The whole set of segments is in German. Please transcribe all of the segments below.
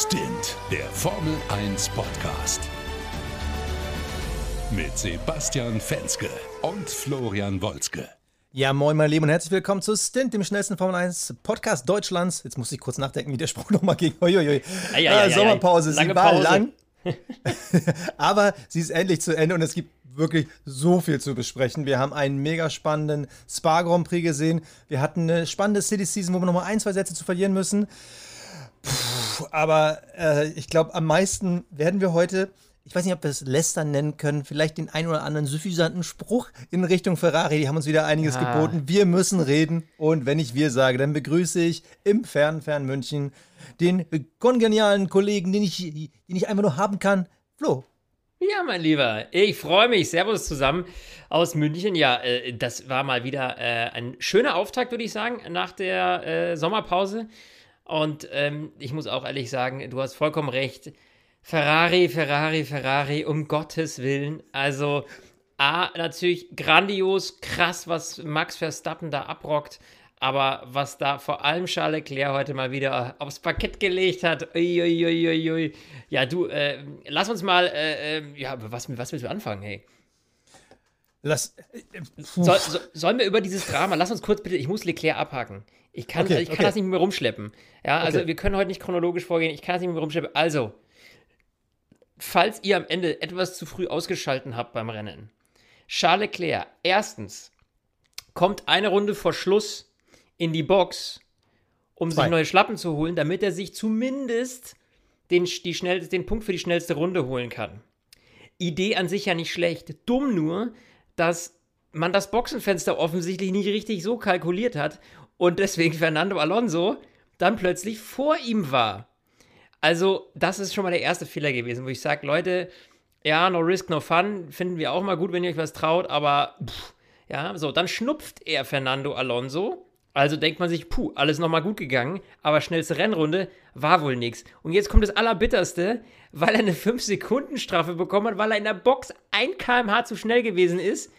Stint, der Formel 1 Podcast. Mit Sebastian Fenske und Florian Wolzke. Ja, moin, meine Lieben, und herzlich willkommen zu Stint, dem schnellsten Formel 1 Podcast Deutschlands. Jetzt muss ich kurz nachdenken, wie der Spruch nochmal ging. Uiuiui. Ei, ei, ei, äh, Sommerpause, Lange sie war Pause. lang. Aber sie ist endlich zu Ende und es gibt wirklich so viel zu besprechen. Wir haben einen mega spannenden Spa Grand Prix gesehen. Wir hatten eine spannende City Season, wo wir nochmal ein, zwei Sätze zu verlieren müssen. Puh, aber äh, ich glaube, am meisten werden wir heute, ich weiß nicht, ob wir es Lästern nennen können, vielleicht den ein oder anderen suffisanten Spruch in Richtung Ferrari. Die haben uns wieder einiges Ja. geboten. Wir müssen reden. Und wenn ich wir sage, dann begrüße ich im fernen, fernen München den kongenialen Kollegen, den ich, den ich einfach nur haben kann. Flo. Ja, mein Lieber, ich freue mich. Servus zusammen aus München. Ja, äh, das war mal wieder äh, ein schöner Auftakt, würde ich sagen, nach der äh, Sommerpause. Und ähm, ich muss auch ehrlich sagen, du hast vollkommen recht. Ferrari, Ferrari, Ferrari, um Gottes Willen. Also, A, natürlich grandios, krass, was Max Verstappen da abrockt. Aber was da vor allem Charles Leclerc heute mal wieder aufs Parkett gelegt hat, uiuiuiui. Ui, ui. Ja, du, äh, lass uns mal, äh, äh, ja, was, was willst du anfangen, hey? Lass. äh. Soll, so, sollen wir über dieses Drama, lass uns kurz bitte, ich muss Leclerc abhaken. Ich kann, Okay, also ich kann okay. das nicht mehr rumschleppen. Ja, also Okay. wir können heute nicht chronologisch vorgehen, ich kann das nicht mehr rumschleppen. Also, falls ihr am Ende etwas zu früh ausgeschalten habt beim Rennen, Charles Leclerc, erstens, kommt eine Runde vor Schluss in die Box, um Zwei. sich neue Schlappen zu holen, damit er sich zumindest den, die schnell, den Punkt für die schnellste Runde holen kann. Idee an sich ja nicht schlecht. Dumm nur, dass man das Boxenfenster offensichtlich nicht richtig so kalkuliert hat und deswegen Fernando Alonso dann plötzlich vor ihm war. Also, das ist schon mal der erste Fehler gewesen, wo ich sage, Leute, ja, no risk, no fun, finden wir auch mal gut, wenn ihr euch was traut, aber pff, ja, so, dann schnupft er Fernando Alonso. Also denkt man sich, puh, alles nochmal gut gegangen, aber schnellste Rennrunde war wohl nichts. Und jetzt kommt das Allerbitterste, weil er eine 5-Sekunden-Strafe bekommen hat, weil er in der Box 1 km/h zu schnell gewesen ist,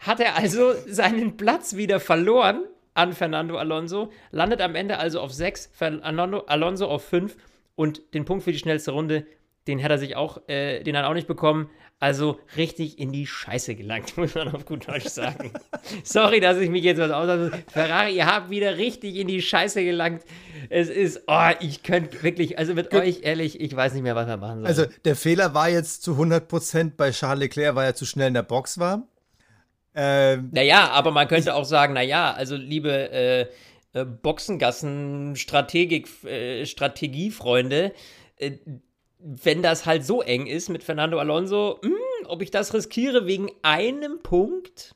hat er also seinen Platz wieder verloren an Fernando Alonso, landet am Ende also auf 6, Fernando Alonso auf 5 und den Punkt für die schnellste Runde, den hat er sich auch, äh, den hat er auch nicht bekommen. Also richtig in die Scheiße gelangt, muss man auf gut Deutsch sagen. Sorry, dass ich mich jetzt was aus. Ferrari, ihr habt wieder richtig in die Scheiße gelangt. Es ist, oh, ich könnte wirklich, also mit euch ehrlich, ich weiß nicht mehr, was wir machen sollen. Also, der Fehler war jetzt zu 100% bei Charles Leclerc, weil er zu schnell in der Box war. Ähm, Naja, aber man könnte auch sagen, naja, also liebe äh, äh, Boxengassen-Strategik, äh, Strategiefreunde, äh, wenn das halt so eng ist mit Fernando Alonso, mh, ob ich das riskiere wegen einem Punkt?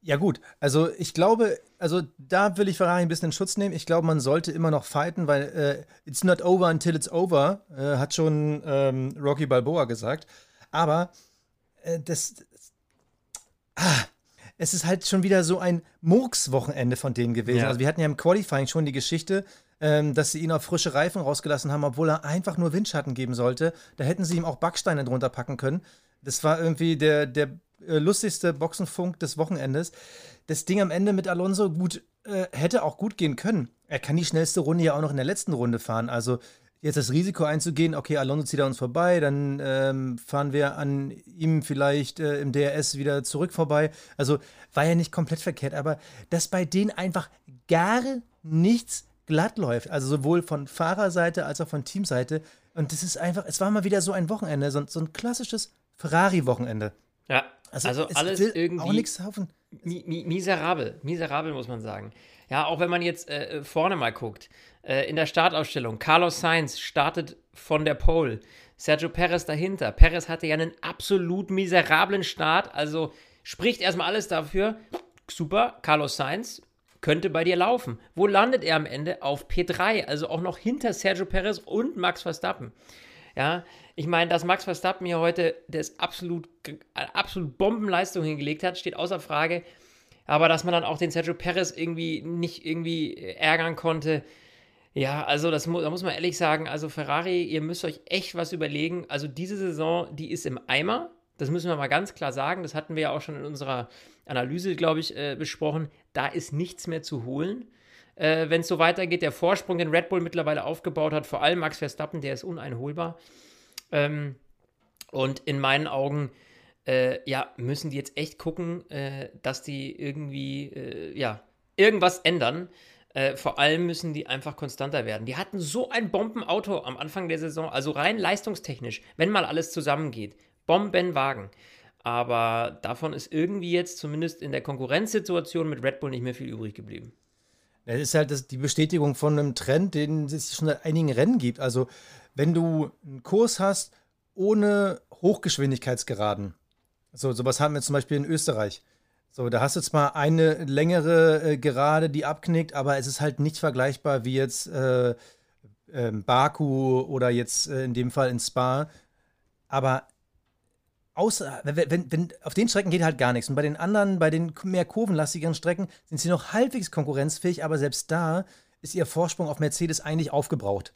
Ja, gut. Also, ich glaube, also da will ich Ferrari ein bisschen in Schutz nehmen. Ich glaube, man sollte immer noch fighten, weil äh, it's not over until it's over, äh, hat schon ähm, Rocky Balboa gesagt. Aber äh, das. Ah, es ist halt schon wieder so ein Murks-Wochenende von denen gewesen. Ja. Also, wir hatten ja im Qualifying schon die Geschichte, ähm, dass sie ihn auf frische Reifen rausgelassen haben, obwohl er einfach nur Windschatten geben sollte. Da hätten sie ihm auch Backsteine drunter packen können. Das war irgendwie der, der äh, lustigste Boxenfunk des Wochenendes. Das Ding am Ende mit Alonso, gut, äh, hätte auch gut gehen können. Er kann die schnellste Runde ja auch noch in der letzten Runde fahren. Also jetzt das Risiko einzugehen, okay, Alonso zieht an uns vorbei, dann ähm, fahren wir an ihm vielleicht äh, im DRS wieder zurück vorbei. Also war ja nicht komplett verkehrt, aber dass bei denen einfach gar nichts glatt läuft, also sowohl von Fahrerseite als auch von Teamseite. Und das ist einfach, es war mal wieder so ein Wochenende, so, so ein klassisches Ferrari-Wochenende. Ja, also, es alles irgendwie Auch nichts hoffen. mi mi miserabel, miserabel muss man sagen. Ja, auch wenn man jetzt äh, vorne mal guckt, äh, in der Startaufstellung, Carlos Sainz startet von der Pole, Sergio Perez dahinter. Perez hatte ja einen absolut miserablen Start, also spricht erstmal alles dafür. Super, Carlos Sainz könnte bei dir laufen. Wo landet er am Ende? Auf P3, also auch noch hinter Sergio Perez und Max Verstappen. Ja, ich meine, dass Max Verstappen hier heute das absolut, absolut Bombenleistung hingelegt hat, steht außer Frage. Aber dass man dann auch den Sergio Perez irgendwie nicht irgendwie ärgern konnte, ja, also das mu da muss man ehrlich sagen, also Ferrari, ihr müsst euch echt was überlegen. Also diese Saison, die ist im Eimer. Das müssen wir mal ganz klar sagen. Das hatten wir ja auch schon in unserer Analyse, glaube ich, äh, besprochen. Da ist nichts mehr zu holen. äh, wenn es so weitergeht. Der Vorsprung, den Red Bull mittlerweile aufgebaut hat, vor allem Max Verstappen, der ist uneinholbar. Ähm, und in meinen Augen, äh, ja, müssen die jetzt echt gucken, äh, dass die irgendwie, äh, ja, irgendwas ändern. Äh, vor allem müssen die einfach konstanter werden. Die hatten so ein Bombenauto am Anfang der Saison, also rein leistungstechnisch, wenn mal alles zusammengeht. Bombenwagen. Aber davon ist irgendwie jetzt zumindest in der Konkurrenzsituation mit Red Bull nicht mehr viel übrig geblieben. Das ist halt das, die Bestätigung von einem Trend, den es schon seit einigen Rennen gibt. Also, wenn du einen Kurs hast ohne Hochgeschwindigkeitsgeraden, so sowas haben wir zum Beispiel in Österreich. So, da hast du zwar eine längere äh, Gerade, die abknickt, aber es ist halt nicht vergleichbar wie jetzt äh, äh, Baku oder jetzt äh, in dem Fall in Spa. Aber außer, wenn, wenn, wenn, auf den Strecken geht halt gar nichts. Und bei den anderen, bei den mehr kurvenlastigeren Strecken, sind sie noch halbwegs konkurrenzfähig, aber selbst da ist ihr Vorsprung auf Mercedes eigentlich aufgebraucht.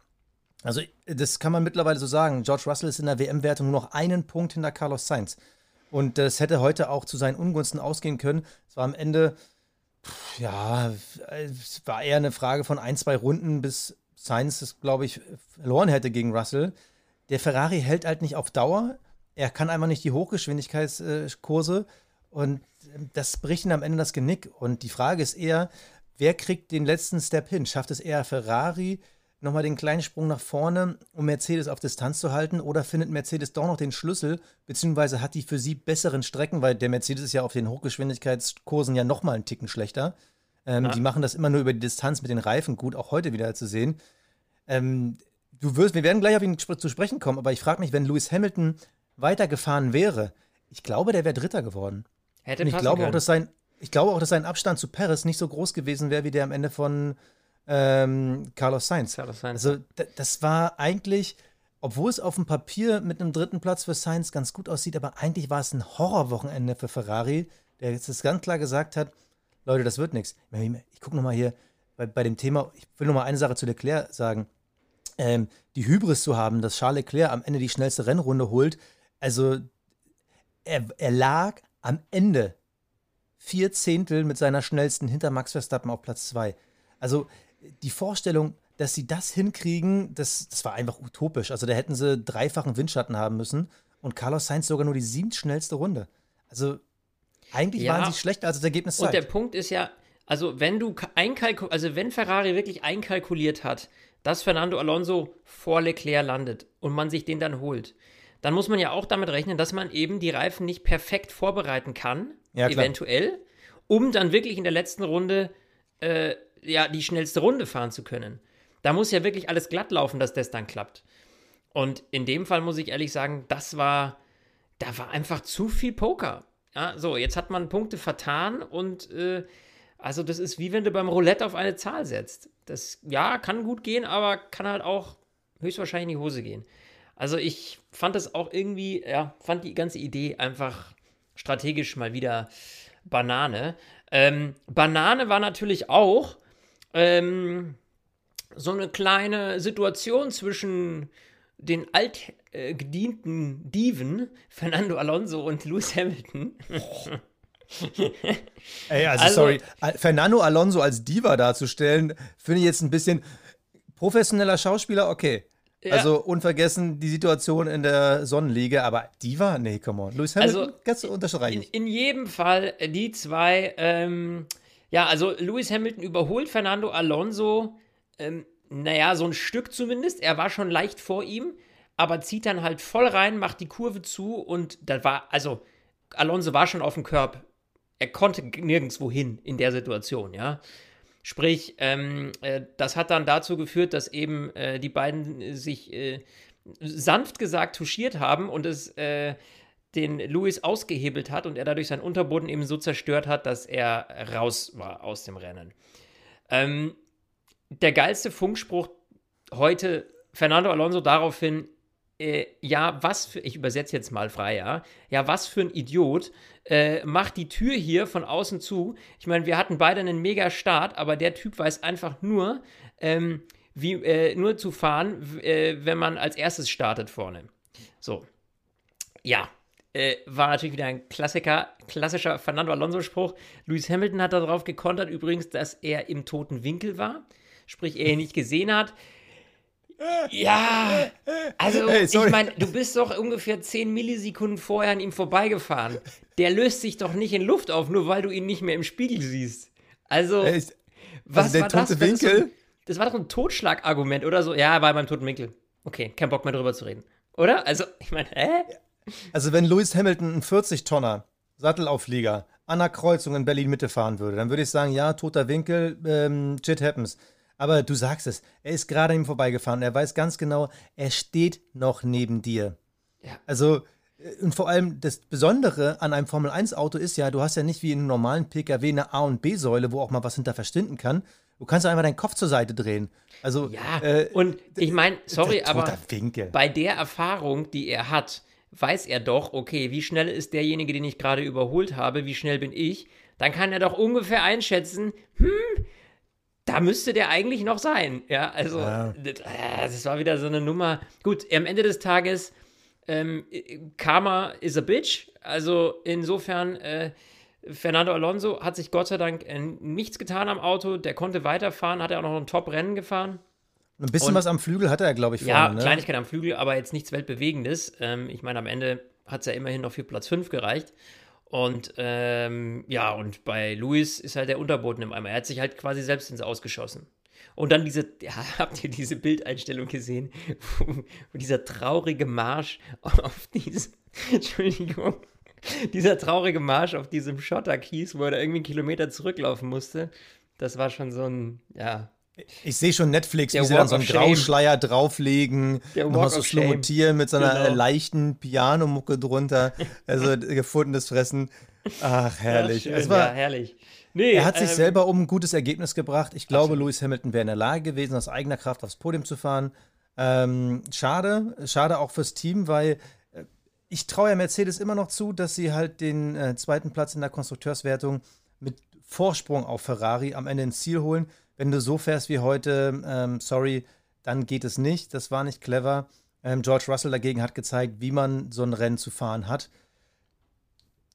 Also, das kann man mittlerweile so sagen. George Russell ist in der WM-Wertung nur noch einen Punkt hinter Carlos Sainz. Und das hätte heute auch zu seinen Ungunsten ausgehen können. Es war am Ende, ja, es war eher eine Frage von ein, zwei Runden, bis Sainz es, glaube ich, verloren hätte gegen Russell. Der Ferrari hält halt nicht auf Dauer er kann einfach nicht die Hochgeschwindigkeitskurse und ähm, das bricht ihm am Ende das Genick. Und die Frage ist eher, wer kriegt den letzten Step hin? Schafft es eher Ferrari, nochmal den kleinen Sprung nach vorne, um Mercedes auf Distanz zu halten? Oder findet Mercedes doch noch den Schlüssel, beziehungsweise hat die für sie besseren Strecken, weil der Mercedes ist ja auf den Hochgeschwindigkeitskursen ja nochmal einen Ticken schlechter. Ähm, ja. Die machen das immer nur über die Distanz mit den Reifen gut, auch heute wieder zu sehen. Ähm, du wirst, wir werden gleich auf ihn zu sprechen kommen, aber ich frage mich, wenn Lewis Hamilton weitergefahren wäre, ich glaube, der wäre Dritter geworden. Hätte Und ich glaube können. auch, dass sein, ich glaube auch, dass sein Abstand zu Perez nicht so groß gewesen wäre wie der am Ende von ähm, Carlos Sainz. Carlos Sainz. Also das war eigentlich, obwohl es auf dem Papier mit einem dritten Platz für Sainz ganz gut aussieht, aber eigentlich war es ein Horrorwochenende für Ferrari, der jetzt das ganz klar gesagt hat, Leute, das wird nichts. Ich gucke nochmal hier bei, bei dem Thema, ich will nochmal eine Sache zu Leclerc sagen. Ähm, die Hybris zu haben, dass Charles Leclerc am Ende die schnellste Rennrunde holt, also er, er lag am Ende vier Zehntel mit seiner schnellsten hinter Max Verstappen auf Platz zwei. Also die Vorstellung, dass sie das hinkriegen, das, das war einfach utopisch. Also da hätten sie dreifachen Windschatten haben müssen und Carlos Sainz sogar nur die siebtschnellste Runde. Also eigentlich ja, waren sie schlechter als das Ergebnis zeigt. Und der Punkt ist ja, also wenn du einkalkuliert, also wenn Ferrari wirklich einkalkuliert hat, dass Fernando Alonso vor Leclerc landet und man sich den dann holt, dann muss man ja auch damit rechnen, dass man eben die Reifen nicht perfekt vorbereiten kann, ja, eventuell, um dann wirklich in der letzten Runde äh, ja, die schnellste Runde fahren zu können. Da muss ja wirklich alles glatt laufen, dass das dann klappt. Und in dem Fall muss ich ehrlich sagen, das war, da war einfach zu viel Poker. Ja, so, jetzt hat man Punkte vertan und äh, also das ist wie wenn du beim Roulette auf eine Zahl setzt. Das, ja, kann gut gehen, aber kann halt auch höchstwahrscheinlich in die Hose gehen. Also ich fand das auch irgendwie, ja, fand die ganze Idee einfach strategisch mal wieder Banane. Ähm, Banane war natürlich auch ähm, so eine kleine Situation zwischen den altgedienten äh, Diven Fernando Alonso und Lewis Hamilton. Ey, also, also, sorry, Fernando Alonso als Diva darzustellen, finde ich jetzt ein bisschen professioneller Schauspieler, okay. Ja. Also unvergessen die Situation in der Sonnenliga, aber die war, nee, come on. Lewis Hamilton, also, kannst du unterstreichen. In, in, jedem Fall äh, die zwei, ähm, ja, also Lewis Hamilton überholt Fernando Alonso, ähm, naja, so ein Stück zumindest. Er war schon leicht vor ihm, aber zieht dann halt voll rein, macht die Kurve zu und da war, also Alonso war schon auf dem Körb. Er konnte nirgendwo hin in der Situation, ja. Sprich, ähm, äh, das hat dann dazu geführt, dass eben äh, die beiden sich äh, sanft gesagt touchiert haben und es äh, den Louis ausgehebelt hat und er dadurch seinen Unterboden eben so zerstört hat, dass er raus war aus dem Rennen. Ähm, der geilste Funkspruch heute, Fernando Alonso daraufhin, äh, ja, was für, ich übersetze jetzt mal frei, ja, ja, was für ein Idiot äh, macht die Tür hier von außen zu. Ich meine, wir hatten beide einen mega Start, aber der Typ weiß einfach nur, ähm, wie, äh, nur zu fahren, äh, wenn man als erstes startet vorne. So. Ja, äh, war natürlich wieder ein Klassiker, klassischer Fernando Alonso-Spruch. Lewis Hamilton hat darauf gekontert übrigens, dass er im toten Winkel war, sprich er ihn nicht gesehen hat. Ja, also Hey, ich meine, du bist doch ungefähr 10 Millisekunden vorher an ihm vorbeigefahren. Der löst sich doch nicht in Luft auf, nur weil du ihn nicht mehr im Spiegel siehst. Also, Ey, ich- was also der war das? tote Das ist so ein- Winkel? Das war doch ein Totschlagargument oder so. Ja, war beim toten Winkel. Okay, kein Bock mehr drüber zu reden. Oder? Also, ich meine, hä? Also wenn Lewis Hamilton einen 40-Tonner Sattelauflieger an einer Kreuzung in Berlin-Mitte fahren würde, dann würde ich sagen, ja, toter Winkel, ähm, shit happens. Aber du sagst es, er ist gerade an ihm vorbeigefahren. Er weiß ganz genau, er steht noch neben dir. Ja. Also, äh, und vor allem das Besondere an einem Formel-1-Auto ist ja, du hast ja nicht wie in einem normalen Pkw eine A- und B-Säule, wo auch mal was hinter verschwinden kann. Du kannst einfach deinen Kopf zur Seite drehen. Also, Ja, äh, und ich meine, sorry, aber Winkel. bei der Erfahrung, die er hat, weiß er doch, okay, wie schnell ist derjenige, den ich gerade überholt habe, wie schnell bin ich? Dann kann er doch ungefähr einschätzen, hm, da müsste der eigentlich noch sein. Ja, also, Ja. Das, äh, das war wieder so eine Nummer. Gut, am Ende des Tages, ähm, Karma is a bitch. Also, insofern, äh, Fernando Alonso hat sich Gott sei Dank äh, nichts getan am Auto. Der konnte weiterfahren, hat er auch noch ein Top-Rennen gefahren. Ein bisschen und- was am Flügel hat er, glaube ich, Ja, vorne. ne? Kleinigkeit am Flügel, aber jetzt nichts Weltbewegendes. Ähm, ich meine, am Ende hat es ja immerhin noch für Platz 5 gereicht. Und ähm, ja, und bei Luis ist halt der Unterboden im Eimer. Er hat sich halt quasi selbst ins Ausgeschossen. Und dann diese, ja, habt ihr diese Bildeinstellung gesehen, dieser traurige Marsch auf diesem, Entschuldigung, dieser traurige Marsch auf diesem Schotterkies, wo er da irgendwie einen Kilometer zurücklaufen musste. Das war schon so ein, ja, Ich sehe schon Netflix, Der wie sie dann so einen. Grauschleier drauflegen, nochmal so slow mit so einer Genau. äh, leichten Pianomucke drunter, also gefundenes Fressen. Ach, herrlich. schön, es war, ja, herrlich. Nee, er hat sich ähm, selber um ein gutes Ergebnis gebracht. Ich glaube, Absolut. Lewis Hamilton wäre in der Lage gewesen, aus eigener Kraft aufs Podium zu fahren. Ähm, schade, schade auch fürs Team, weil äh, ich traue ja Mercedes immer noch zu, dass sie halt den äh, zweiten Platz in der Konstrukteurswertung mit Vorsprung auf Ferrari am Ende ins Ziel holen. Wenn du so fährst wie heute, ähm, sorry, dann geht es nicht. Das war nicht clever. Ähm, George Russell dagegen hat gezeigt, wie man so ein Rennen zu fahren hat.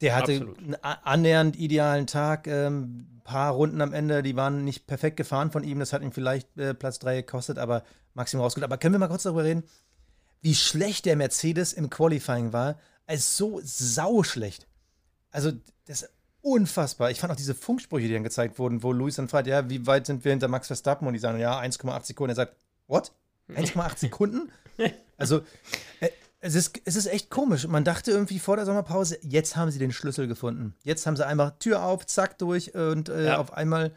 Der hatte Absolut. einen annähernd idealen Tag. Ähm, ein paar Runden am Ende, die waren nicht perfekt gefahren von ihm. Das hat ihm vielleicht äh, Platz 3 gekostet, aber Maximum rausgeholt. Aber können wir mal kurz darüber reden, wie schlecht der Mercedes im Qualifying war? Also so sauschlecht. Also, das unfassbar. Ich fand auch diese Funksprüche, die dann gezeigt wurden, wo Luis dann fragt, ja, wie weit sind wir hinter Max Verstappen? Und die sagen, ja, 1,8 Sekunden. Er sagt, what? 1,8 Sekunden? Also, äh, es ist, es ist echt komisch. Man dachte irgendwie vor der Sommerpause, jetzt haben sie den Schlüssel gefunden. Jetzt haben sie einfach Tür auf, zack, durch und äh, Ja. auf einmal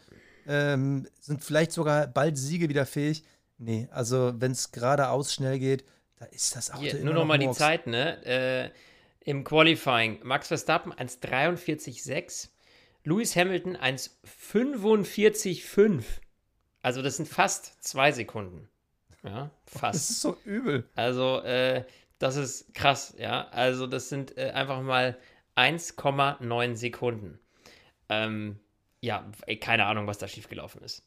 ähm, sind vielleicht sogar bald Siege wieder fähig. Nee, also wenn es geradeaus schnell geht, da ist das Auto Hier, immer nur noch mal die Murks. Zeit, ne? Äh, Im Qualifying Max Verstappen 1,43,6, Lewis Hamilton 1,45,5. Also das sind fast zwei Sekunden. Ja, Das fast. ist so übel. Also äh, das ist krass, ja. Also das sind äh, einfach mal 1,9 Sekunden. Ähm, ja, keine Ahnung, was da schiefgelaufen ist.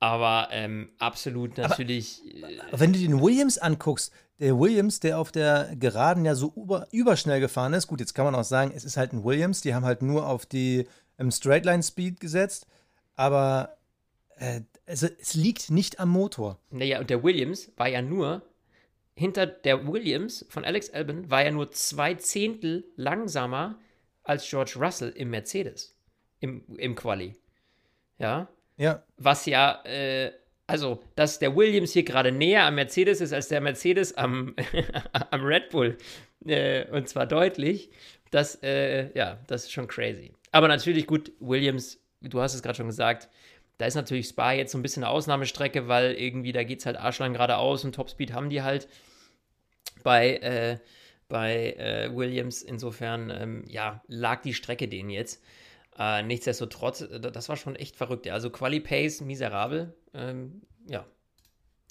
Aber ähm, absolut natürlich. äh, Aber wenn du den Williams anguckst, der Williams, der auf der Geraden ja so über, überschnell gefahren ist, gut, jetzt kann man auch sagen, es ist halt ein Williams, die haben halt nur auf die ähm, Straightline Speed gesetzt, aber äh, also, es liegt nicht am Motor. Naja, und der Williams war ja nur, hinter der Williams von Alex Albon war ja nur zwei Zehntel langsamer als George Russell im Mercedes, im, im Quali. Ja, Ja, was ja, äh, also, dass der Williams hier gerade näher am Mercedes ist als der Mercedes am, am Red Bull, äh, und zwar deutlich, das, äh, ja, das ist schon crazy. Aber natürlich gut, Williams, du hast es gerade schon gesagt, da ist natürlich Spa jetzt so ein bisschen eine Ausnahmestrecke, weil irgendwie da geht es halt arschlang geradeaus und Topspeed haben die halt bei, äh, bei äh, Williams. Insofern, ähm, ja, lag die Strecke denen jetzt. Äh, nichtsdestotrotz, äh, das war schon echt verrückt. ja. Also Quali-Pace, miserabel. Ähm, ja,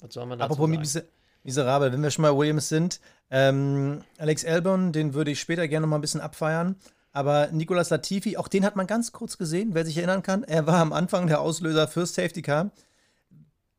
was soll man dazu apropos sagen? mise miserabel, wenn wir schon mal Williams sind, ähm, Alex Albon, den würde ich später gerne noch mal ein bisschen abfeiern. Aber Nicolas Latifi, auch den hat man ganz kurz gesehen, wer sich erinnern kann. Er war am Anfang der Auslöser fürs Safety Car.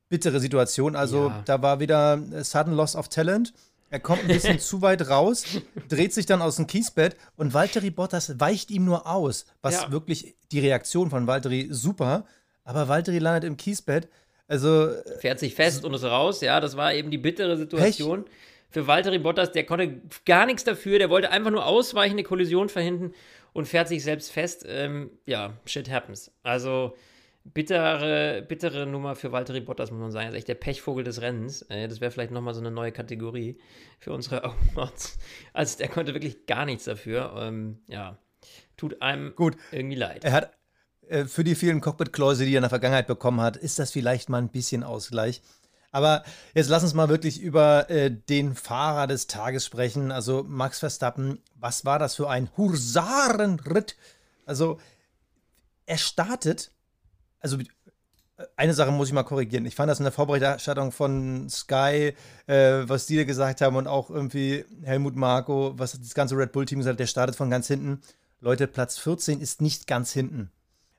Bittere Situation. Also Ja. da war wieder äh, Sudden Loss of Talent. Er kommt ein bisschen zu weit raus, dreht sich dann aus dem Kiesbett und Valtteri Bottas weicht ihm nur aus. Was Ja. wirklich die Reaktion von Valtteri super. Aber Valtteri landet im Kiesbett. Also, fährt sich fest und ist raus. Ja, das war eben die bittere Situation. Für Valtteri Bottas, der konnte gar nichts dafür, der wollte einfach nur ausweichen, eine Kollision verhindern und fährt sich selbst fest. Ähm, ja, shit happens. Also bittere, bittere Nummer für Valtteri Bottas, muss man sagen. Er ist echt der Pechvogel des Rennens. Äh, das wäre vielleicht nochmal so eine neue Kategorie für unsere Awards. Also der konnte wirklich gar nichts dafür. Ähm, ja, tut einem Gut. irgendwie leid. er hat äh, für die vielen Cockpit-Kläuse, die er in der Vergangenheit bekommen hat, ist das vielleicht mal ein bisschen Ausgleich. Aber jetzt lass uns mal wirklich über äh, den Fahrer des Tages sprechen. Also Max Verstappen, was war das für ein Husarenritt? Also er startet, also äh, eine Sache muss ich mal korrigieren. Ich fand das in der Vorberichterstattung von Sky, äh, was die da gesagt haben und auch irgendwie Helmut Marko, was das ganze Red Bull-Team gesagt hat, der startet von ganz hinten. Leute, Platz 14 ist nicht ganz hinten.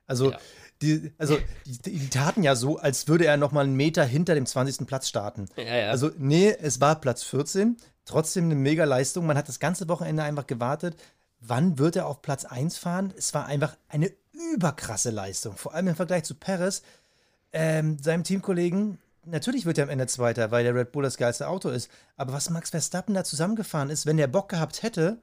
Also, Ja. die, also die, die taten ja so, als würde er noch mal einen Meter hinter dem 20. Platz starten. Ja, ja. Also, nee, es war Platz 14. Trotzdem eine mega Leistung. Man hat das ganze Wochenende einfach gewartet. Wann wird er auf Platz 1 fahren? Es war einfach eine überkrasse Leistung. Vor allem im Vergleich zu Perez, ähm, seinem Teamkollegen. Natürlich wird er am Ende Zweiter, weil der Red Bull das geilste Auto ist. Aber was Max Verstappen da zusammengefahren ist, wenn der Bock gehabt hätte,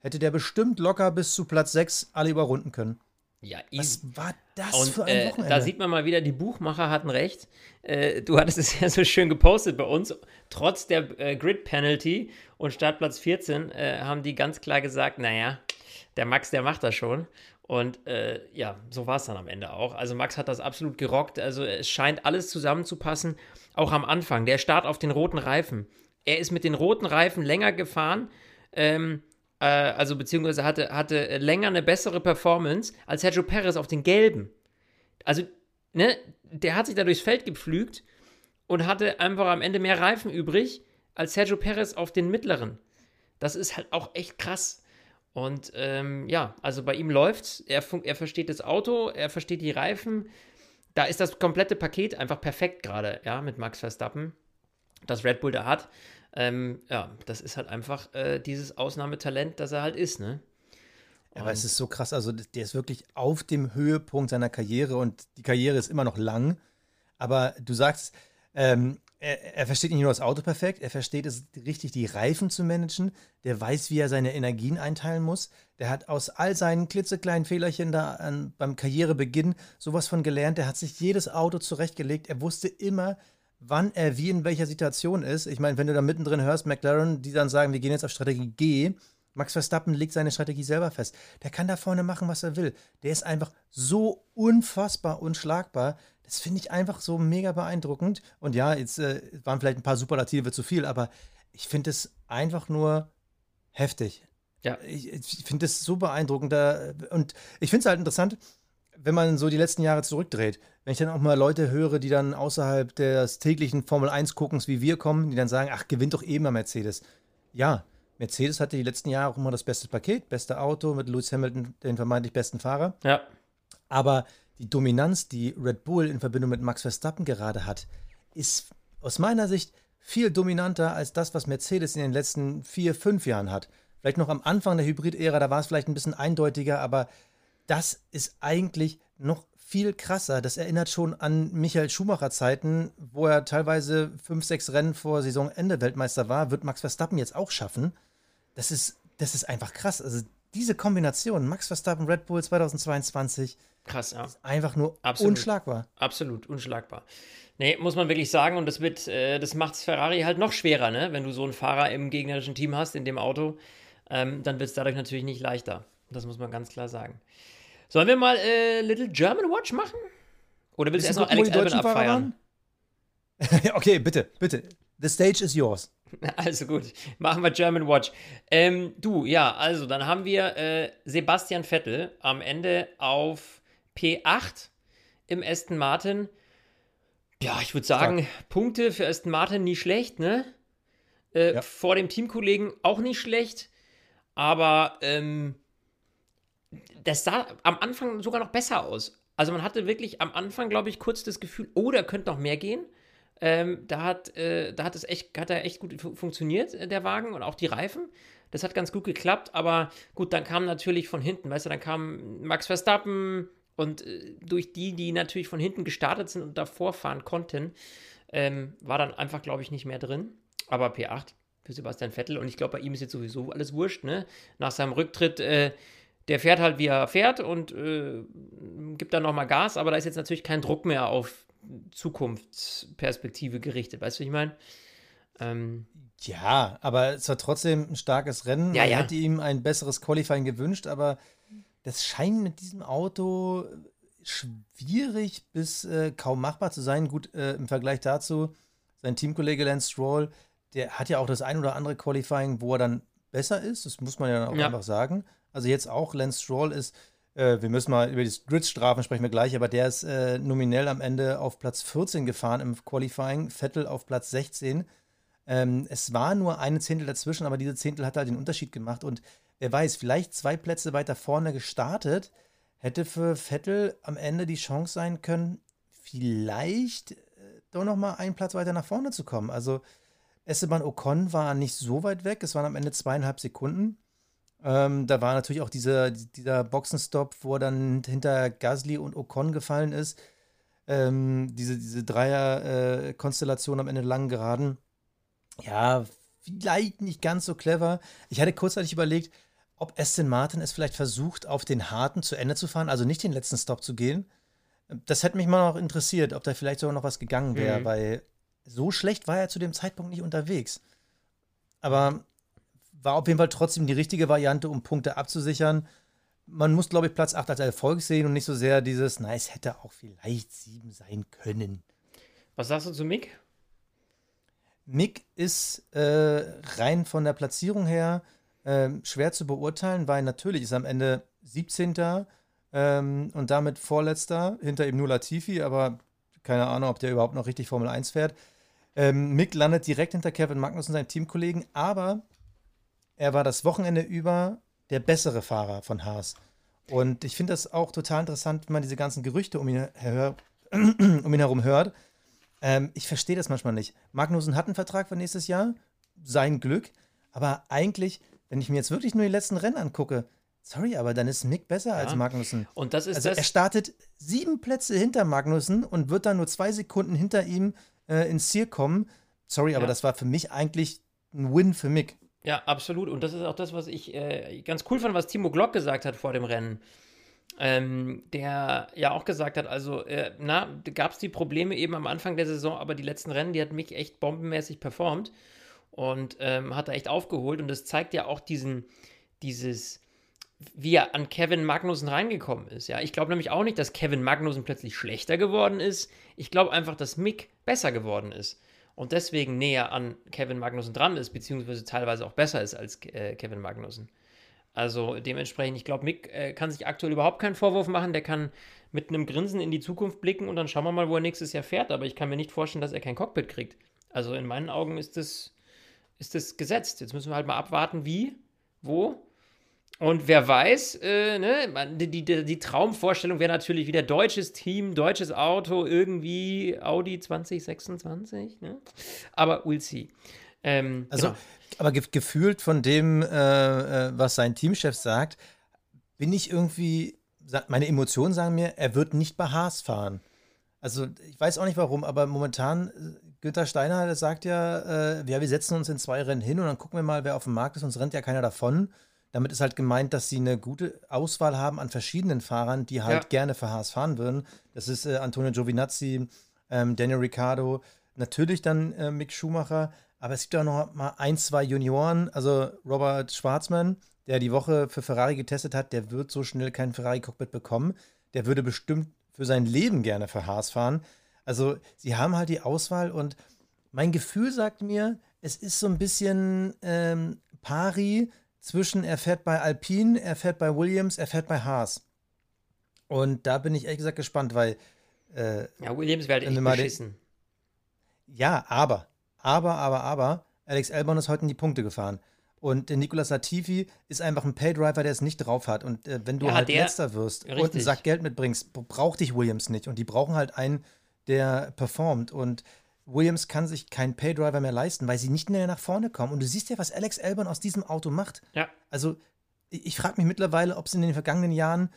hätte der bestimmt locker bis zu Platz 6 alle überrunden können. ja, Was war das Und für ein äh, Wochenende? da sieht man mal wieder, die Buchmacher hatten recht. Äh, du hattest es ja so schön gepostet bei uns. Trotz der äh, Grid-Penalty und Startplatz 14 äh, haben die ganz klar gesagt, naja, der Max, der macht das schon. Und äh, ja, so war es dann am Ende auch. Also Max hat das absolut gerockt. Also es scheint alles zusammenzupassen. Auch am Anfang, der Start auf den roten Reifen. Er ist mit den roten Reifen länger gefahren. Ähm, äh, also beziehungsweise hatte, hatte länger eine bessere Performance als Sergio Perez auf den gelben. Also, ne, der hat sich da durchs Feld gepflügt und hatte einfach am Ende mehr Reifen übrig als Sergio Perez auf den mittleren. Das ist halt auch echt krass. Und ähm, ja, also bei ihm läuft's. Er, er versteht das Auto, er versteht die Reifen. Da ist das komplette Paket einfach perfekt gerade, ja, mit Max Verstappen. Das Red Bull da hat. Ähm, ja, das ist halt einfach äh, dieses Ausnahmetalent, das er halt ist, ne? Aber es ist so krass, also der ist wirklich auf dem Höhepunkt seiner Karriere und die Karriere ist immer noch lang. Aber du sagst, ähm, er, er versteht nicht nur das Auto perfekt, er versteht es richtig, die Reifen zu managen. Der weiß, wie er seine Energien einteilen muss. Der hat aus all seinen klitzekleinen Fehlerchen da an, beim Karrierebeginn sowas von gelernt. Der hat sich jedes Auto zurechtgelegt. Er wusste immer, wann er wie in welcher Situation ist. Ich meine, wenn du da mittendrin hörst, McLaren, die dann sagen, wir gehen jetzt auf Strategie G, Max Verstappen legt seine Strategie selber fest. Der kann da vorne machen, was er will. Der ist einfach so unfassbar unschlagbar. Das finde ich einfach so mega beeindruckend. Und ja, jetzt äh, waren vielleicht ein paar Superlative zu viel, aber ich finde es einfach nur heftig. Ja. Ich, ich finde es so beeindruckend. Da, und ich finde es halt interessant, wenn man so die letzten Jahre zurückdreht. Wenn ich dann auch mal Leute höre, die dann außerhalb des täglichen Formel 1-Guckens wie wir kommen, die dann sagen, ach, gewinnt doch eh mal Mercedes. Ja, Mercedes hatte die letzten Jahre auch immer das beste Paket, beste Auto mit Lewis Hamilton, den vermeintlich besten Fahrer. Ja. Aber die Dominanz, die Red Bull in Verbindung mit Max Verstappen gerade hat, ist aus meiner Sicht viel dominanter als das, was Mercedes in den letzten vier, fünf Jahren hat. Vielleicht noch am Anfang der Hybrid-Ära, da war es vielleicht ein bisschen eindeutiger, aber das ist eigentlich noch viel krasser. Das erinnert schon an Michael Schumacher Zeiten, wo er teilweise fünf, sechs Rennen vor Saisonende Weltmeister war, wird Max Verstappen jetzt auch schaffen. Das ist, das ist einfach krass. Also diese Kombination, Max Verstappen, Red Bull 2022, Krass, ja. einfach nur Absolut. unschlagbar. Absolut, unschlagbar. Nee, muss man wirklich sagen, und das wird, äh, das macht Ferrari halt noch schwerer, ne? Wenn du so einen Fahrer im gegnerischen Team hast, in dem Auto, ähm, dann wird es dadurch natürlich nicht leichter. Das muss man ganz klar sagen. Sollen wir mal äh, Little German Watch machen? Oder willst du erst noch Alex Albon abfeiern? okay, bitte, bitte. The stage is yours. Also gut, machen wir German Watch. Ähm, du, ja, also dann haben wir äh, Sebastian Vettel am Ende auf P8 im Aston Martin. Ja, ich würde sagen, Punkte für Aston Martin nie schlecht, ne? Äh, Ja. Vor dem Teamkollegen auch nicht schlecht, aber ähm, das sah am Anfang sogar noch besser aus. Also man hatte wirklich am Anfang, glaube ich, kurz das Gefühl, oh, da könnte noch mehr gehen. Ähm, da, hat, äh, da hat es echt, hat er echt gut funktioniert, äh, der Wagen und auch die Reifen. Das hat ganz gut geklappt, aber gut, dann kam natürlich von hinten, weißt du, dann kam Max Verstappen und äh, durch die, die natürlich von hinten gestartet sind und davor fahren konnten, ähm, war dann einfach, glaube ich, nicht mehr drin. Aber P8 für Sebastian Vettel und ich glaube, bei ihm ist jetzt sowieso alles wurscht, ne? Nach seinem Rücktritt, äh, der fährt halt, wie er fährt und äh, gibt dann nochmal Gas, aber da ist jetzt natürlich kein Druck mehr auf Zukunftsperspektive gerichtet. Weißt du, wie ich meine? Ähm, ja, aber es war trotzdem ein starkes Rennen. Ja, Man ja. hätte ihm ein besseres Qualifying gewünscht, aber das scheint mit diesem Auto schwierig bis äh, kaum machbar zu sein. Gut, äh, im Vergleich dazu, sein Teamkollege Lance Stroll, der hat ja auch das ein oder andere Qualifying, wo er dann besser ist. Das muss man ja auch Ja. einfach sagen. Also jetzt auch, Lance Stroll ist, äh, wir müssen mal über die Grid-Strafen sprechen wir gleich, aber der ist äh, nominell am Ende auf Platz 14 gefahren im Qualifying, Vettel auf Platz 16. Ähm, es war nur eine Zehntel dazwischen, aber diese Zehntel hat halt den Unterschied gemacht. Und wer weiß, vielleicht zwei Plätze weiter vorne gestartet, hätte für Vettel am Ende die Chance sein können, vielleicht äh, doch noch mal einen Platz weiter nach vorne zu kommen. Also Esteban Ocon war nicht so weit weg, es waren am Ende zweieinhalb Sekunden. Ähm, da war natürlich auch dieser, dieser Boxenstopp, wo er dann hinter Gasly und Ocon gefallen ist. Ähm, diese diese Dreier-Konstellation am Ende langen Geraden. Ja, vielleicht nicht ganz so clever. Ich hatte kurzzeitig überlegt, ob Aston Martin es vielleicht versucht, auf den harten zu Ende zu fahren, also nicht den letzten Stop zu gehen. Das hätte mich mal noch interessiert, ob da vielleicht sogar noch was gegangen wäre, Mhm. weil so schlecht war er zu dem Zeitpunkt nicht unterwegs. Aber war auf jeden Fall trotzdem die richtige Variante, um Punkte abzusichern. Man muss, glaube ich, Platz 8 als Erfolg sehen und nicht so sehr dieses, na, es hätte auch vielleicht 7 sein können. Was sagst du zu Mick? Mick ist äh, rein von der Platzierung her ähm, schwer zu beurteilen, weil natürlich ist am Ende 17. Ähm, und damit Vorletzter, hinter ihm nur Latifi, aber keine Ahnung, ob der überhaupt noch richtig Formel 1 fährt. Ähm, Mick landet direkt hinter Kevin Magnussen, seinem Teamkollegen, aber er war das Wochenende über der bessere Fahrer von Haas. Und ich finde das auch total interessant, wenn man diese ganzen Gerüchte um ihn, her um ihn herum hört. Ähm, ich verstehe das manchmal nicht. Magnussen hat einen Vertrag für nächstes Jahr, sein Glück. Aber eigentlich, wenn ich mir jetzt wirklich nur die letzten Rennen angucke, sorry, aber dann ist Mick besser Ja. als Magnussen. Und das ist Also das. er startet sieben Plätze hinter Magnussen und wird dann nur zwei Sekunden hinter ihm äh, ins Ziel kommen. Sorry, aber Ja. das war für mich eigentlich ein Win für Mick. Ja, absolut. Und das ist auch das, was ich äh, ganz cool fand, was Timo Glock gesagt hat vor dem Rennen. Ähm, der ja auch gesagt hat, also, äh, na, gab es die Probleme eben am Anfang der Saison, aber die letzten Rennen, die hat mich echt bombenmäßig performt und ähm, hat da echt aufgeholt. Und das zeigt ja auch diesen, dieses, wie er an Kevin Magnussen reingekommen ist. Ja, ich glaube nämlich auch nicht, dass Kevin Magnussen plötzlich schlechter geworden ist. Ich glaube einfach, dass Mick besser geworden ist und deswegen näher an Kevin Magnussen dran ist, beziehungsweise teilweise auch besser ist als äh, Kevin Magnussen. Also dementsprechend, ich glaube, Mick äh, kann sich aktuell überhaupt keinen Vorwurf machen. Der kann mit einem Grinsen in die Zukunft blicken und dann schauen wir mal, wo er nächstes Jahr fährt. Aber ich kann mir nicht vorstellen, dass er kein Cockpit kriegt. Also in meinen Augen ist das, ist das gesetzt. Jetzt müssen wir halt mal abwarten, wie, wo. Und wer weiß, äh, ne, die, die, die Traumvorstellung wäre natürlich wieder deutsches Team, deutsches Auto, irgendwie Audi 2026. Ne? Aber we'll see. Ähm, Also, genau. aber ge gefühlt von dem, äh, äh, was sein Teamchef sagt, bin ich irgendwie, meine Emotionen sagen mir, er wird nicht bei Haas fahren. Also, ich weiß auch nicht warum, aber momentan, äh, Günther Steiner sagt ja, äh, ja, wir setzen uns in zwei Rennen hin und dann gucken wir mal, wer auf dem Markt ist, uns rennt ja keiner davon. Damit ist halt gemeint, dass sie eine gute Auswahl haben an verschiedenen Fahrern, die halt Ja. gerne für Haas fahren würden. Das ist äh, Antonio Giovinazzi, ähm, Daniel Ricciardo, natürlich dann äh, Mick Schumacher, aber es gibt auch noch mal ein, zwei Junioren, also Robert Schwarzman, der die Woche für Ferrari getestet hat, der wird so schnell kein Ferrari-Cockpit bekommen. Der würde bestimmt für sein Leben gerne für Haas fahren. Also sie haben halt die Auswahl und mein Gefühl sagt mir, es ist so ein bisschen ähm, pari zwischen er fährt bei Alpine, er fährt bei Williams, er fährt bei Haas. Und da bin ich ehrlich gesagt gespannt, weil äh, ja, Williams wäre halt echt den- beschissen. ja, aber, aber, aber, aber, Alex Albon ist heute in die Punkte gefahren. Und der Nicolas Latifi ist einfach ein Paydriver, der es nicht drauf hat. Und äh, wenn du Ja, halt der- Letzter wirst und einen richtig. Sack Geld mitbringst, braucht dich Williams nicht. Und die brauchen halt einen, der performt. Und Williams kann sich keinen Paydriver mehr leisten, weil sie nicht mehr nach vorne kommen. Und du siehst ja, was Alex Albon aus diesem Auto macht. Ja. Also, ich, frage mich mittlerweile, ob es in den vergangenen Jahren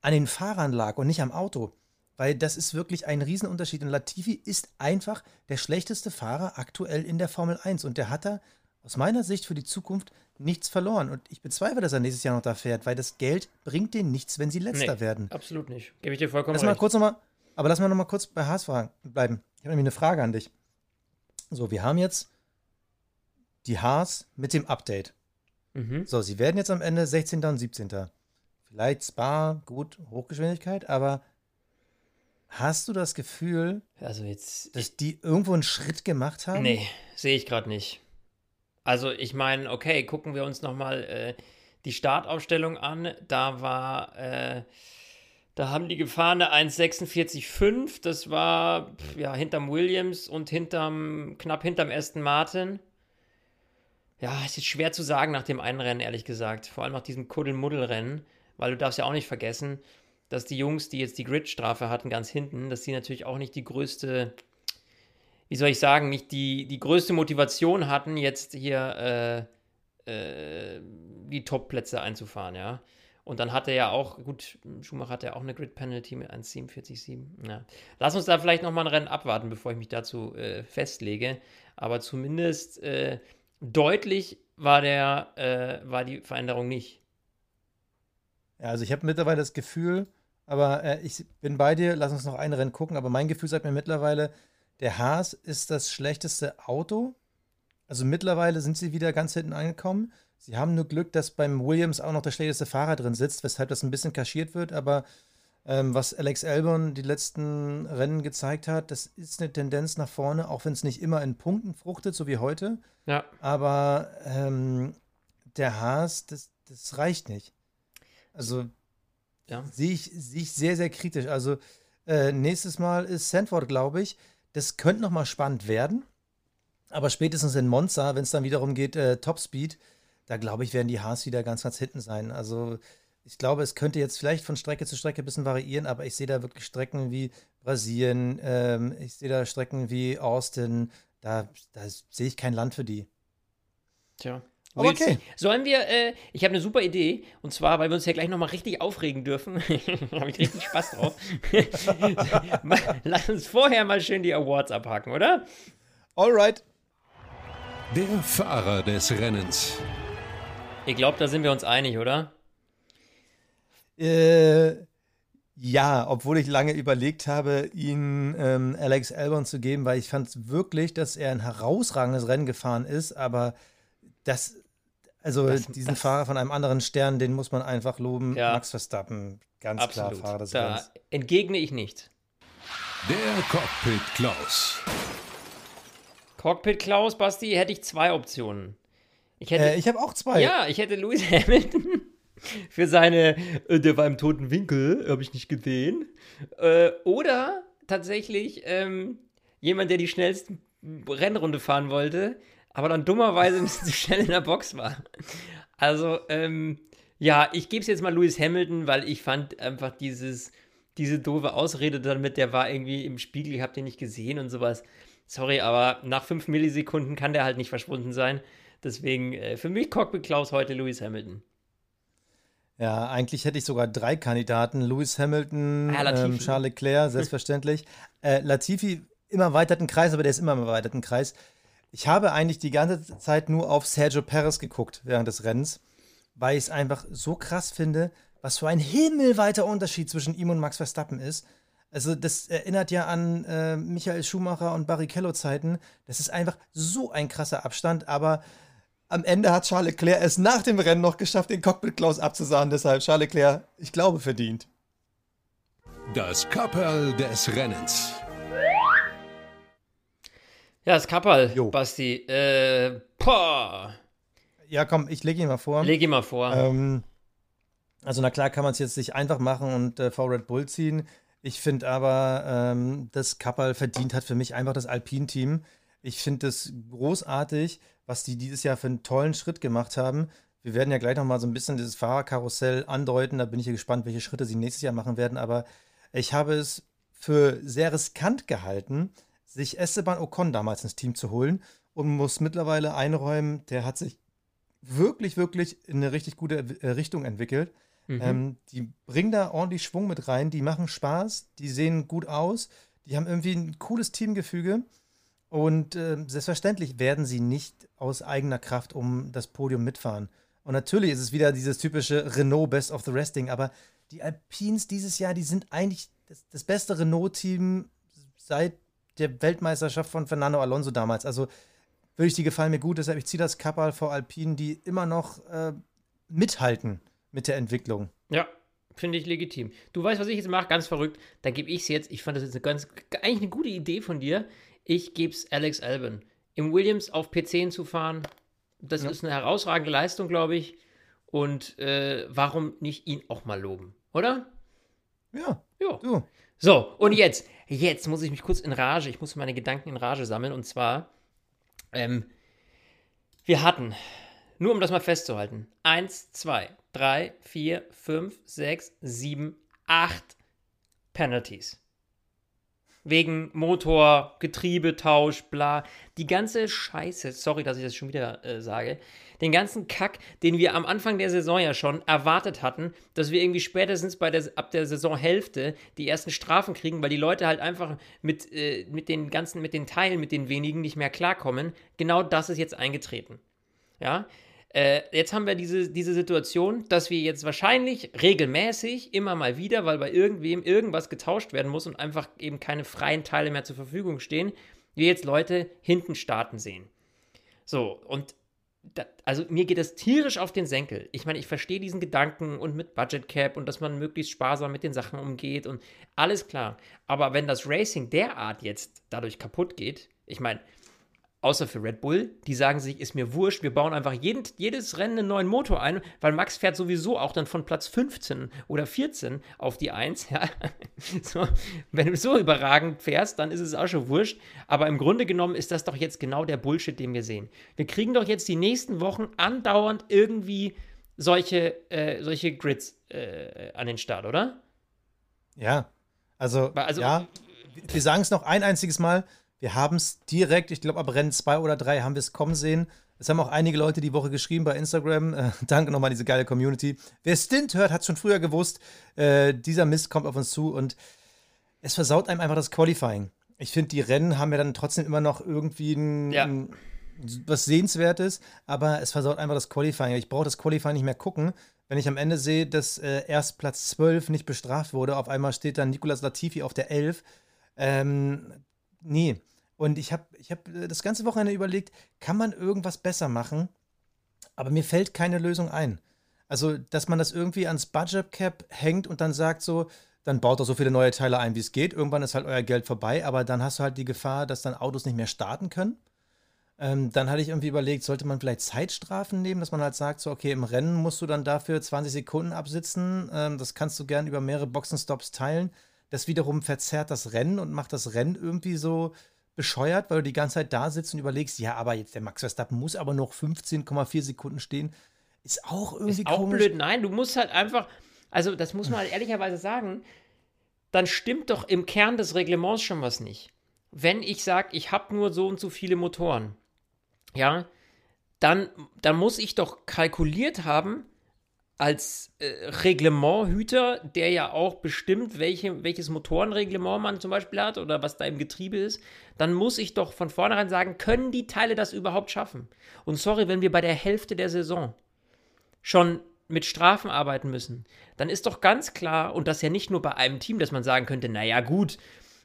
an den Fahrern lag und nicht am Auto. Weil das ist wirklich ein Riesenunterschied. Und Latifi ist einfach der schlechteste Fahrer aktuell in der Formel 1. Und der hat da aus meiner Sicht für die Zukunft nichts verloren. Und ich bezweifle, dass er nächstes Jahr noch da fährt, weil das Geld bringt denen nichts, wenn sie letzter Nee, werden. Absolut nicht. Gebe ich dir vollkommen Lass mal recht. kurz noch mal, aber lass mal noch mal kurz bei Haas fragen, bleiben. Ich habe nämlich eine Frage an dich. So, wir haben jetzt die Haas mit dem Update. Mhm. So, sie werden jetzt am Ende 16. und 17. Vielleicht Spa, gut, Hochgeschwindigkeit, aber hast du das Gefühl, Also jetzt. dass die irgendwo einen Schritt gemacht haben? Nee, sehe ich gerade nicht. Also ich meine, okay, gucken wir uns nochmal äh, die Startaufstellung an. Da war, äh, da haben die gefahren eine 1,46,5. Das war ja hinterm Williams und hinterm, knapp hinterm Aston Martin. Ja, es ist schwer zu sagen nach dem einen Rennen, ehrlich gesagt. Vor allem nach diesem Kuddelmuddel-Rennen, weil du darfst ja auch nicht vergessen, dass die Jungs, die jetzt die Grid-Strafe hatten, ganz hinten, dass die natürlich auch nicht die größte wie soll ich sagen, nicht die, die größte Motivation hatten, jetzt hier äh, äh, die Top-Plätze einzufahren, ja. Und dann hatte er ja auch, gut, Schumacher hatte ja auch eine Grid-Penalty mit 1,47,7. Ja. Lass uns da vielleicht nochmal ein Rennen abwarten, bevor ich mich dazu äh, festlege. Aber zumindest äh, deutlich war, der, äh, war die Veränderung nicht. Ja, also ich habe mittlerweile das Gefühl, aber äh, ich bin bei dir, lass uns noch ein Rennen gucken, aber mein Gefühl sagt mir mittlerweile, der Haas ist das schlechteste Auto. Also mittlerweile sind sie wieder ganz hinten angekommen. Sie haben nur Glück, dass beim Williams auch noch der schlechteste Fahrer drin sitzt, weshalb das ein bisschen kaschiert wird, aber ähm, was Alex Albon die letzten Rennen gezeigt hat, das ist eine Tendenz nach vorne, auch wenn es nicht immer in Punkten fruchtet, so wie heute. Ja, Aber ähm, der Haas, das, das reicht nicht. Also ja. sehe ich, sehe ich sehr, sehr kritisch. Also äh, nächstes Mal ist Sanford, glaube ich. Das könnte noch mal spannend werden. Aber spätestens in Monza, wenn es dann wiederum geht, äh, Topspeed, da glaube ich, werden die Haas wieder ganz, ganz hinten sein. Also ich glaube, es könnte jetzt vielleicht von Strecke zu Strecke ein bisschen variieren, aber ich sehe da wirklich Strecken wie Brasilien, ähm, ich sehe da Strecken wie Austin, da, da sehe ich kein Land für die. Tja. We'll okay. Sollen wir, äh, ich habe eine super Idee, und zwar, weil wir uns ja gleich nochmal richtig aufregen dürfen. habe ich richtig Spaß drauf. Lass uns vorher mal schön die Awards abhaken, oder? Alright. Der Fahrer des Rennens. Ich glaube, da sind wir uns einig, oder? Äh, ja, obwohl ich lange überlegt habe, ihn ähm, Alex Albon zu geben, weil ich fand wirklich, dass er ein herausragendes Rennen gefahren ist, aber das, also Das- diesen das- Fahrer von einem anderen Stern, den muss man einfach loben. Ja. Max Verstappen, ganz Absolut. klar Fahrer des da Rennens. entgegne ich nicht. Der Cockpit Klaus. Cockpit Klaus, Basti, hätte ich zwei Optionen. Ich hätte, Äh, ich habe auch zwei. ja, ich hätte Lewis Hamilton für seine, äh, der war im toten Winkel, habe ich nicht gesehen. Äh, oder tatsächlich ähm, jemand, der die schnellste Rennrunde fahren wollte, aber dann dummerweise ein bisschen zu schnell in der Box war. Also, ähm, ja, ich gebe es jetzt mal Lewis Hamilton, weil ich fand einfach dieses, diese doofe Ausrede damit, der war irgendwie im Spiegel, ich habe den nicht gesehen und sowas. Sorry, aber nach fünf Millisekunden kann der halt nicht verschwunden sein. Deswegen äh, für mich Cockpit Klaus heute Lewis Hamilton. Ja, eigentlich hätte ich sogar drei Kandidaten. Lewis Hamilton, Ah, ähm, Charles Leclerc, selbstverständlich. äh, Latifi im erweiterten Kreis, aber der ist immer im erweiterten Kreis. Ich habe eigentlich die ganze Zeit nur auf Sergio Perez geguckt während des Rennens, weil ich es einfach so krass finde, was für ein himmelweiter Unterschied zwischen ihm und Max Verstappen ist. Also das erinnert ja an äh, Michael Schumacher und Barrichello-Zeiten. Das ist einfach so ein krasser Abstand, aber am Ende hat Charles Leclerc es nach dem Rennen noch geschafft, den Cockpit Klaus abzusahen. Deshalb Charles Leclerc, ich glaube, verdient. Das Kapperl des Rennens. Ja, das Kapperl, Jo. Basti. Äh, boah. Ja, komm, ich lege ihn mal vor. Leg ihn mal vor. Ähm, also, na klar kann man es jetzt nicht einfach machen und äh, vor Red Bull ziehen. Ich finde aber, ähm, das Kapperl verdient hat für mich einfach das Alpine-Team. Ich finde es großartig, was die dieses Jahr für einen tollen Schritt gemacht haben. Wir werden ja gleich nochmal so ein bisschen dieses Fahrerkarussell andeuten. Da bin ich ja gespannt, welche Schritte sie nächstes Jahr machen werden. Aber ich habe es für sehr riskant gehalten, sich Esteban Ocon damals ins Team zu holen und muss mittlerweile einräumen, der hat sich wirklich, wirklich in eine richtig gute äh, Richtung entwickelt. Mhm. Ähm, die bringen da ordentlich Schwung mit rein, die machen Spaß, die sehen gut aus, die haben irgendwie ein cooles Teamgefüge. Und äh, selbstverständlich werden sie nicht aus eigener Kraft um das Podium mitfahren. Und natürlich ist es wieder dieses typische Renault Best of the Resting, aber die Alpines dieses Jahr, die sind eigentlich das, das beste Renault-Team seit der Weltmeisterschaft von Fernando Alonso damals. Also wirklich, die gefallen mir gut, deshalb ich ziehe das Kappal vor Alpinen, die immer noch äh, mithalten mit der Entwicklung. Ja, finde ich legitim. Du weißt, was ich jetzt mache, ganz verrückt. Da gebe ich es jetzt. Ich fand das jetzt eine ganz, eigentlich eine gute Idee von dir. Ich gebe es Alex Albon. Im Williams auf P10 zu fahren, das ja. ist eine herausragende Leistung, glaube ich. Und äh, warum nicht ihn auch mal loben, oder? Ja. Ja. Du. So, und jetzt, jetzt muss ich mich kurz in Rage, ich muss meine Gedanken in Rage sammeln. Und zwar, ähm, wir hatten, nur um das mal festzuhalten, eins, zwei, drei, vier, fünf, sechs, sieben, acht Penalties wegen Motor, Getriebetausch, bla. Die ganze Scheiße, sorry, dass ich das schon wieder äh, sage, den ganzen Kack, den wir am Anfang der Saison ja schon erwartet hatten, dass wir irgendwie spätestens bei der, ab der Saisonhälfte die ersten Strafen kriegen, weil die Leute halt einfach mit, äh, mit den ganzen, mit den Teilen, mit den wenigen nicht mehr klarkommen. Genau das ist jetzt eingetreten. Ja, äh, jetzt haben wir diese, diese Situation, dass wir jetzt wahrscheinlich regelmäßig immer mal wieder, weil bei irgendwem irgendwas getauscht werden muss und einfach eben keine freien Teile mehr zur Verfügung stehen, wir jetzt Leute hinten starten sehen. So, und da, also mir geht das tierisch auf den Senkel. Ich meine, ich verstehe diesen Gedanken und mit Budget Cap und dass man möglichst sparsam mit den Sachen umgeht und alles klar. Aber wenn das Racing derart jetzt dadurch kaputt geht, ich meine, außer für Red Bull. Die sagen sich, ist mir wurscht, wir bauen einfach jeden, jedes Rennen einen neuen Motor ein, weil Max fährt sowieso auch dann von Platz 15 oder 14 auf die 1. Ja. So, wenn du so überragend fährst, dann ist es auch schon wurscht. Aber im Grunde genommen ist das doch jetzt genau der Bullshit, den wir sehen. Wir kriegen doch jetzt die nächsten Wochen andauernd irgendwie solche, äh, solche Grids äh, an den Start, oder? Ja, also, also ja, wir sagen es noch ein einziges Mal, wir haben es direkt, ich glaube, ab Rennen 2 oder 3 haben wir es kommen sehen. Es haben auch einige Leute die Woche geschrieben bei Instagram. Äh, danke nochmal, diese geile Community. Wer Stint hört, hat es schon früher gewusst. Äh, dieser Mist kommt auf uns zu und es versaut einem einfach das Qualifying. Ich finde, die Rennen haben ja dann trotzdem immer noch irgendwie ein, ja. ein, was Sehenswertes, aber es versaut einfach das Qualifying. Ich brauche das Qualifying nicht mehr gucken. Wenn ich am Ende sehe, dass äh, erst Platz 12 nicht bestraft wurde, auf einmal steht dann Nicolas Latifi auf der 11. Ähm, nee. Und ich habe ich hab äh, das ganze Wochenende überlegt, kann man irgendwas besser machen? Aber mir fällt keine Lösung ein. Also, dass man das irgendwie ans Budget Cap hängt und dann sagt so, dann baut doch so viele neue Teile ein, wie es geht. Irgendwann ist halt euer Geld vorbei, aber dann hast du halt die Gefahr, dass dann Autos nicht mehr starten können. Ähm, dann hatte ich irgendwie überlegt, sollte man vielleicht Zeitstrafen nehmen, dass man halt sagt, so, okay, im Rennen musst du dann dafür 20 Sekunden absitzen. Ähm, das kannst du gern über mehrere Boxenstops teilen. Das wiederum verzerrt das Rennen und macht das Rennen irgendwie so, bescheuert, weil du die ganze Zeit da sitzt und überlegst, ja, aber jetzt der Max Verstappen muss aber noch 15,4 Sekunden stehen. Ist auch irgendwie ist auch komisch. blöd. Nein, du musst halt einfach, also das muss man halt ehrlicherweise sagen, dann stimmt doch im Kern des Reglements schon was nicht. Wenn ich sage, ich habe nur so und so viele Motoren, ja, dann, dann muss ich doch kalkuliert haben, als äh, Reglementhüter, der ja auch bestimmt, welche, welches Motorenreglement man zum Beispiel hat oder was da im Getriebe ist, dann muss ich doch von vornherein sagen, können die Teile das überhaupt schaffen? Und sorry, wenn wir bei der Hälfte der Saison schon mit Strafen arbeiten müssen, dann ist doch ganz klar, und das ja nicht nur bei einem Team, dass man sagen könnte, naja gut,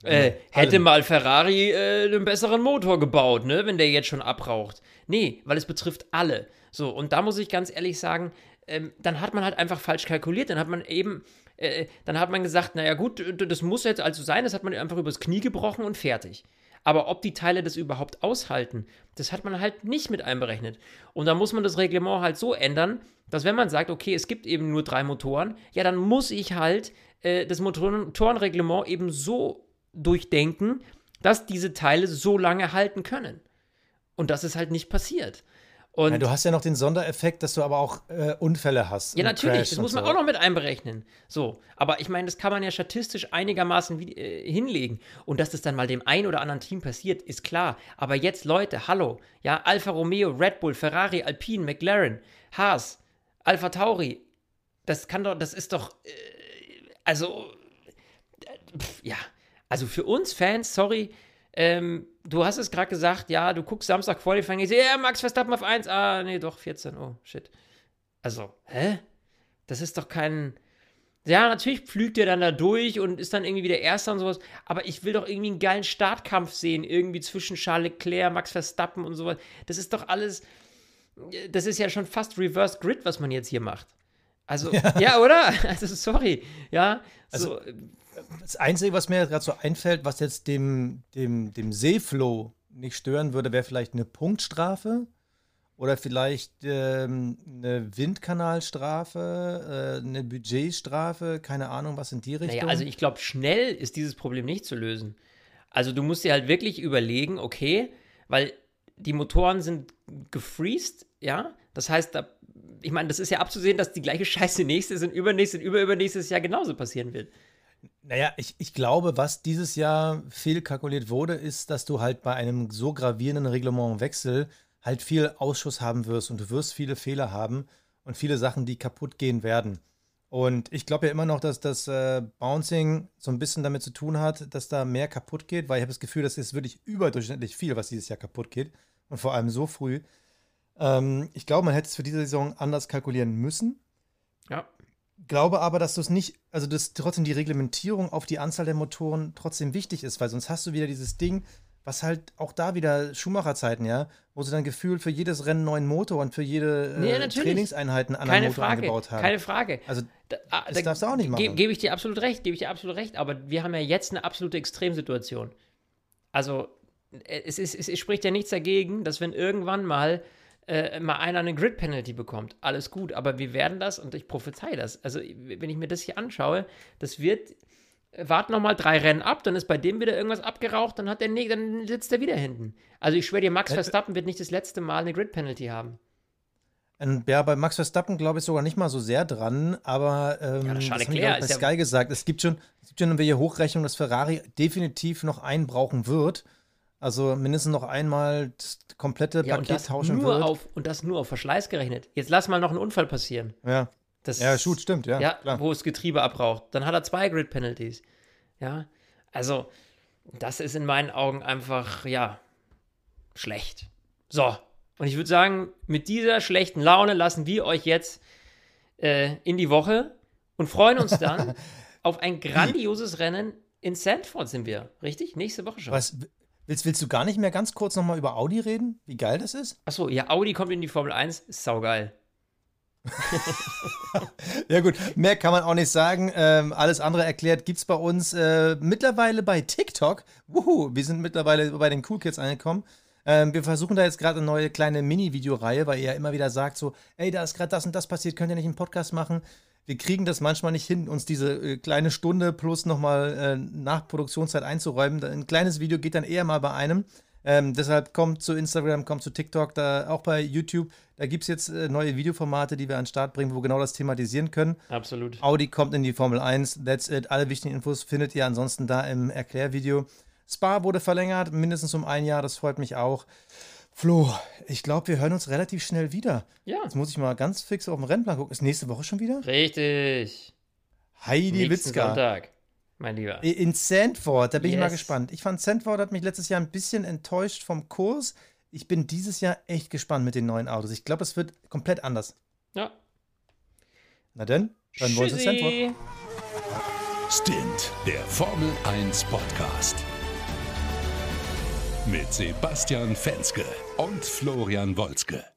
äh, hätte mal Ferrari äh, einen besseren Motor gebaut, ne, wenn der jetzt schon abraucht. Nee, weil es betrifft alle. So, und da muss ich ganz ehrlich sagen, ähm, dann hat man halt einfach falsch kalkuliert. Dann hat man eben, äh, dann hat man gesagt, naja gut, das muss jetzt also sein, das hat man einfach übers Knie gebrochen und fertig. Aber ob die Teile das überhaupt aushalten, das hat man halt nicht mit einberechnet. Und da muss man das Reglement halt so ändern, dass wenn man sagt, okay, es gibt eben nur drei Motoren, ja, dann muss ich halt äh, das Motorenreglement eben so durchdenken, dass diese Teile so lange halten können. Und das ist halt nicht passiert. Und Ja, du hast ja noch den Sondereffekt, dass du aber auch äh, Unfälle hast. Ja, natürlich, Crashs das muss man so. auch noch mit einberechnen. So, aber ich meine, das kann man ja statistisch einigermaßen wie, äh, hinlegen. Und dass das dann mal dem einen oder anderen Team passiert, ist klar. Aber jetzt, Leute, hallo, ja, Alfa Romeo, Red Bull, Ferrari, Alpine, McLaren, Haas, Alpha Tauri, das kann doch, das ist doch, äh, also, äh, pf, ja, also für uns Fans, sorry, ähm, du hast es gerade gesagt, ja, du guckst Samstag Qualifying, ich sehe, ja, Max Verstappen auf 1, ah, nee, doch, 14, oh, shit. Also, hä? Das ist doch kein. Ja, natürlich pflügt er dann da durch und ist dann irgendwie wieder Erster und sowas. Aber ich will doch irgendwie einen geilen Startkampf sehen, irgendwie zwischen Charles Leclerc, Max Verstappen und sowas. Das ist doch alles. Das ist ja schon fast Reverse Grid, was man jetzt hier macht. Also, ja, oder? Also, sorry. Ja, so. Das Einzige, was mir gerade so einfällt, was jetzt dem, dem, dem Seeflow nicht stören würde, wäre vielleicht eine Punktstrafe oder vielleicht ähm, eine Windkanalstrafe, äh, eine Budgetstrafe, keine Ahnung, was in die Richtung. Naja, also ich glaube, schnell ist dieses Problem nicht zu lösen. Also du musst dir halt wirklich überlegen, okay, weil die Motoren sind gefreezed, ja. Das heißt, da, ich meine, das ist ja abzusehen, dass die gleiche Scheiße nächstes und übernächstes und überübernächstes Jahr genauso passieren wird. Naja, ich, ich glaube, was dieses Jahr fehlkalkuliert wurde, ist, dass du halt bei einem so gravierenden Reglementwechsel halt viel Ausschuss haben wirst und du wirst viele Fehler haben und viele Sachen, die kaputt gehen werden. Und ich glaube ja immer noch, dass das äh, Bouncing so ein bisschen damit zu tun hat, dass da mehr kaputt geht, weil ich habe das Gefühl, das ist wirklich überdurchschnittlich viel, was dieses Jahr kaputt geht. Und vor allem so früh. Ähm, ich glaube, man hätte es für diese Saison anders kalkulieren müssen Ja. glaube aber, dass du es nicht, also dass trotzdem die Reglementierung auf die Anzahl der Motoren trotzdem wichtig ist, weil sonst hast du wieder dieses Ding, was halt auch da wieder Schumacher-Zeiten, ja, wo sie dann gefühlt für jedes Rennen neuen Motor und für jede Nee, äh. Trainingseinheit einen anderen Keine Motor Frage, eingebaut haben. keine Frage. Also Da, ah, das darfst du auch nicht machen. Gebe geb ich dir absolut recht, gebe ich dir absolut recht, aber wir haben ja jetzt eine absolute Extremsituation. Also, äh, es, ist, es, es spricht ja nichts dagegen, dass wenn irgendwann mal, äh, mal einer eine Grid-Penalty bekommt, alles gut, aber wir werden das, und ich prophezei das, also wenn ich mir das hier anschaue, das wird, äh, warten noch mal drei Rennen ab, dann ist bei dem wieder irgendwas abgeraucht, dann hat der, ne- dann sitzt er wieder hinten. Also ich schwöre dir, Max Äh, Verstappen wird nicht das letzte Mal eine Grid-Penalty haben. Ja, bei Max Verstappen glaube ich sogar nicht mal so sehr dran, aber ähm, Ja, das das haben auch bei ja- Sky gesagt. Es gibt schon, es gibt schon welche Hochrechnung, dass Ferrari definitiv noch einen brauchen wird. Also mindestens noch einmal das komplette Ja, und Paket das, tauschen nur wird. auf, und das nur auf Verschleiß gerechnet. Jetzt lass mal noch einen Unfall passieren. ja. Das, ja, shoot, stimmt, ja. Ja, klar. wo das Getriebe abraucht. Dann hat er zwei Grid-Penalties. Ja, also, das ist in meinen Augen einfach, ja, schlecht. So, und ich würde sagen, mit dieser schlechten Laune lassen wir euch jetzt äh, in die Woche und freuen uns dann auf ein grandioses Rennen in Sandford sind wir, richtig? Nächste Woche schon. Was, willst, willst du gar nicht mehr ganz kurz nochmal über Audi reden? Wie geil das ist? Achso, ja, Audi kommt in die Formel 1, ist saugeil. Ja gut, mehr kann man auch nicht sagen. Ähm, alles andere erklärt gibt es bei uns äh, mittlerweile bei TikTok. Wuhu, wir sind mittlerweile bei den Cool Kids angekommen. Ähm, wir versuchen da jetzt gerade eine neue kleine Mini-Videoreihe, weil ihr ja immer wieder sagt so, ey, da ist gerade das und das passiert, könnt ihr nicht einen Podcast machen? Wir kriegen das manchmal nicht hin, uns diese äh, kleine Stunde plus nochmal äh, nach Produktionszeit einzuräumen. Ein kleines Video geht dann eher mal bei einem. Ähm, deshalb kommt zu Instagram, kommt zu TikTok, da auch bei YouTube. Da gibt es jetzt äh, neue Videoformate, die wir an den Start bringen, wo wir genau das thematisieren können. Absolut. Audi kommt in die Formel 1, that's it. Alle wichtigen Infos findet ihr ansonsten da im Erklärvideo. Spa wurde verlängert, mindestens um ein Jahr, das freut mich auch. Flo, ich glaube, wir hören uns relativ schnell wieder. Ja, Jetzt muss ich mal ganz fix auf den Rennplan gucken. Ist nächste Woche schon wieder? richtig. Heidi Nächsten Witzka. Sonntag, mein Lieber. In Sandford, da bin ich mal Yes. gespannt. Ich fand Sandford hat mich letztes Jahr ein bisschen enttäuscht vom Kurs. Ich bin dieses Jahr echt gespannt mit den neuen Autos. Ich glaube, es wird komplett anders. Ja. Na denn, dann wollen wir Sandford. Stint, der Formel 1 Podcast. Mit Sebastian Fenske und Florian Wolzke.